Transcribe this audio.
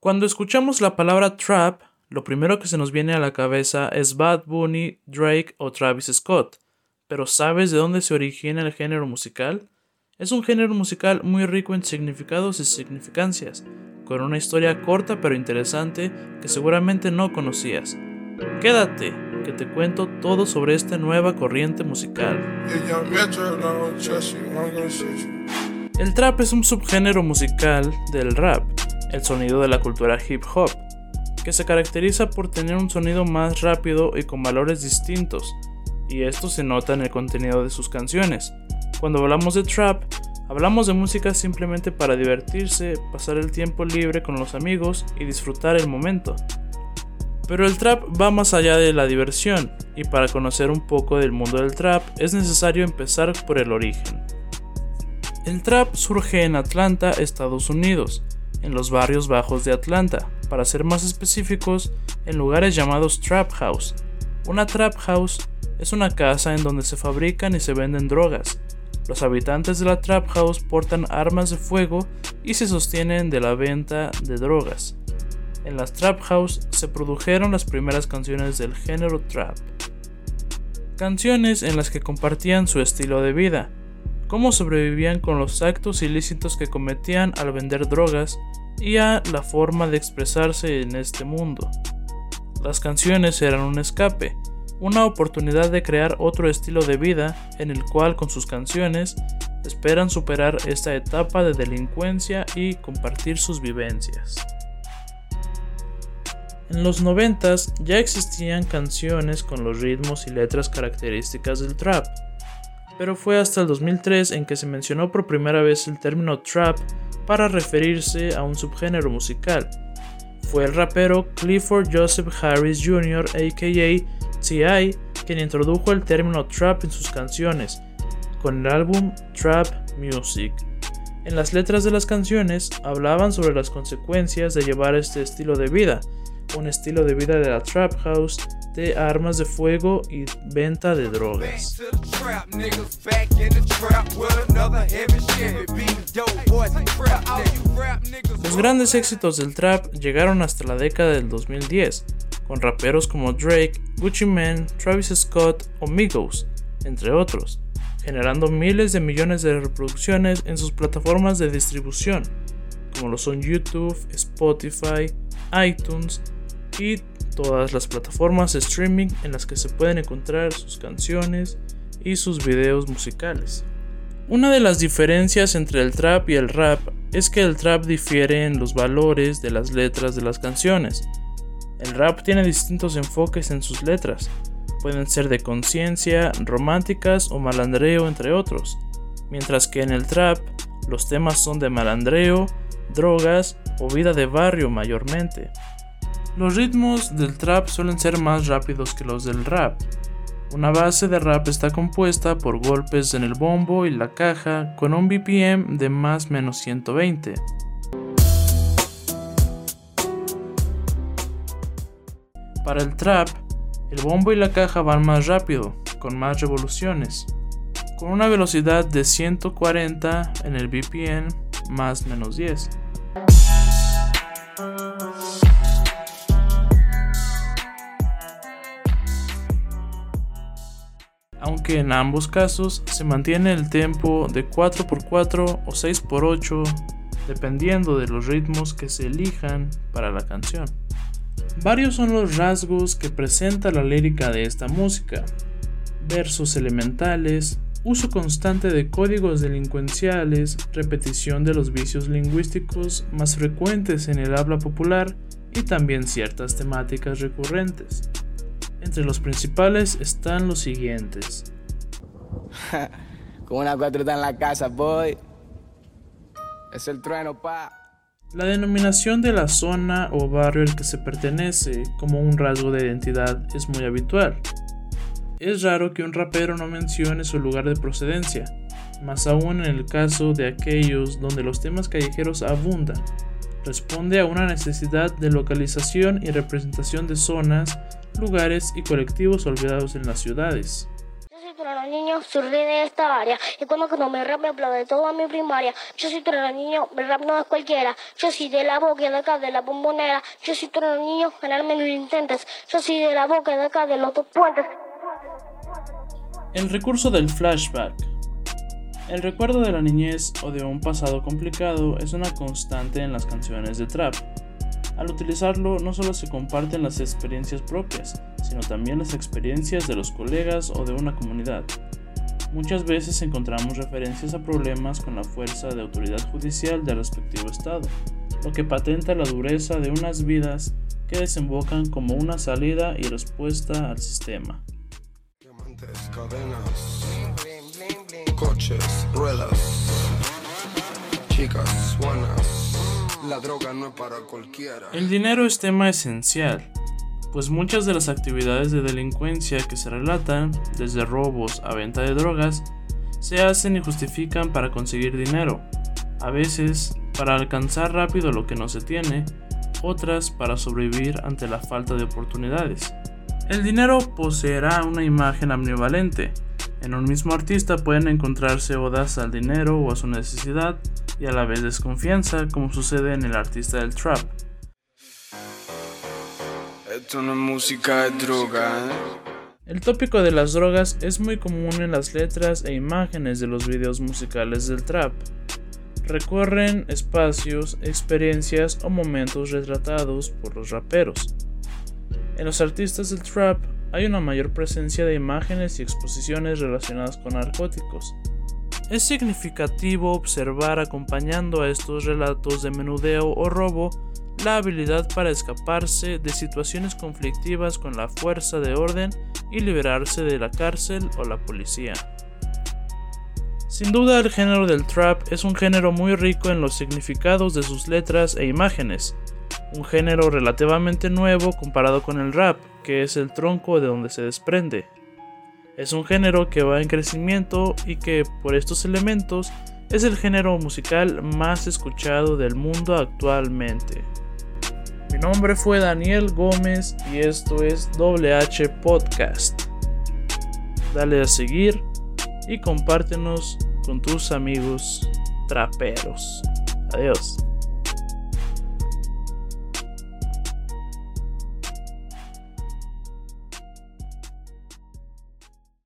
Cuando escuchamos la palabra trap, lo primero que se nos viene a la cabeza es Bad Bunny, Drake o Travis Scott. Pero ¿sabes de dónde se origina el género musical? Es un género musical muy rico en significados y significancias, con una historia corta pero interesante que seguramente no conocías. Quédate, que te cuento todo sobre esta nueva corriente musical. El trap es un subgénero musical del rap, el sonido de la cultura hip hop, que se caracteriza por tener un sonido más rápido y con valores distintos, y esto se nota en el contenido de sus canciones. Cuando hablamos de trap, hablamos de música simplemente para divertirse, pasar el tiempo libre con los amigos y disfrutar el momento. Pero el trap va más allá de la diversión, y para conocer un poco del mundo del trap es necesario empezar por el origen. El trap surge en Atlanta, Estados Unidos, en los barrios bajos de Atlanta, para ser más específicos, en lugares llamados trap house. Una trap house es una casa en donde se fabrican y se venden drogas. Los habitantes de la trap house portan armas de fuego y se sostienen de la venta de drogas. En las trap house se produjeron las primeras canciones del género trap. Canciones en las que compartían su estilo de vida, cómo sobrevivían con los actos ilícitos que cometían al vender drogas y a la forma de expresarse en este mundo. Las canciones eran un escape, una oportunidad de crear otro estilo de vida en el cual con sus canciones esperan superar esta etapa de delincuencia y compartir sus vivencias. En los 90 ya existían canciones con los ritmos y letras características del trap, pero fue hasta el 2003 en que se mencionó por primera vez el término trap para referirse a un subgénero musical. Fue el rapero Clifford Joseph Harris Jr., aka T.I., quien introdujo el término trap en sus canciones, con el álbum Trap Music. En las letras de las canciones hablaban sobre las consecuencias de llevar este estilo de vida, un estilo de vida de la trap house de armas de fuego y venta de drogas. Los grandes éxitos del trap llegaron hasta la década del 2010, con raperos como Drake, Gucci Mane, Travis Scott o Migos, entre otros, generando miles de millones de reproducciones en sus plataformas de distribución, como lo son YouTube, Spotify, iTunes y todas las plataformas de streaming en las que se pueden encontrar sus canciones y sus videos musicales. Una de las diferencias entre el trap y el rap es que el trap difiere en los valores de las letras de las canciones. El rap tiene distintos enfoques en sus letras, pueden ser de conciencia, románticas o malandreo entre otros, mientras que en el trap los temas son de malandreo, drogas o vida de barrio mayormente. Los ritmos del trap suelen ser más rápidos que los del rap. Una base de rap está compuesta por golpes en el bombo y la caja con un BPM de más menos 120. Para el trap, el bombo y la caja van más rápido, con más revoluciones, con una velocidad de 140 en el BPM más menos 10. Aunque en ambos casos se mantiene el tempo de 4x4 o 6x8 dependiendo de los ritmos que se elijan para la canción. Varios son los rasgos que presenta la lírica de esta música. Versos elementales, uso constante de códigos delincuenciales, repetición de los vicios lingüísticos más frecuentes en el habla popular y también ciertas temáticas recurrentes. Entre los principales están los siguientes. Con una cuatro en la casa, boy. Es el trueno, pa. La denominación de la zona o barrio al que se pertenece como un rasgo de identidad es muy habitual. Es raro que un rapero no mencione su lugar de procedencia, más aún en el caso de aquellos donde los temas callejeros abundan. Responde a una necesidad de localización y representación de zonas lugares y colectivos olvidados en las ciudades. Yo soy los niños surgí de esta área. Y cuando no me rap me aplaude toda mi primaria. Yo soy los niño, mi rap no es cualquiera. Yo soy de la boca de acá, de la bombonera. Yo soy los niño, ganarme lo intentes. Yo soy de la boca de acá, de los dos puentes. El recurso del flashback. El recuerdo de la niñez o de un pasado complicado es una constante en las canciones de trap. Al utilizarlo no solo se comparten las experiencias propias, sino también las experiencias de los colegas o de una comunidad. Muchas veces encontramos referencias a problemas con la fuerza de autoridad judicial del respectivo estado, lo que patenta la dureza de unas vidas que desembocan como una salida y respuesta al sistema. coches, ruedas, chicas, La droga no para cualquiera. El dinero es tema esencial, pues muchas de las actividades de delincuencia que se relatan, desde robos a venta de drogas, se hacen y justifican para conseguir dinero, a veces para alcanzar rápido lo que no se tiene, otras para sobrevivir ante la falta de oportunidades. El dinero poseerá una imagen ambivalente. En un mismo artista pueden encontrarse odas al dinero o a su necesidad y a la vez desconfianza, como sucede en el artista del trap. Esto no es música de droga, ¿eh? El tópico de las drogas es muy común en las letras e imágenes de los videos musicales del trap. Recorren espacios, experiencias o momentos retratados por los raperos. En los artistas del trap hay una mayor presencia de imágenes y exposiciones relacionadas con narcóticos. Es significativo observar acompañando a estos relatos de menudeo o robo la habilidad para escaparse de situaciones conflictivas con la fuerza de orden y liberarse de la cárcel o la policía. Sin duda el género del trap es un género muy rico en los significados de sus letras e imágenes, un género relativamente nuevo comparado con el rap, que es el tronco de donde se desprende. Es un género que va en crecimiento y que por estos elementos es el género musical más escuchado del mundo actualmente. Mi nombre fue Daniel Gómez y esto es WH Podcast. Dale a seguir y compártenos con tus amigos traperos. Adiós.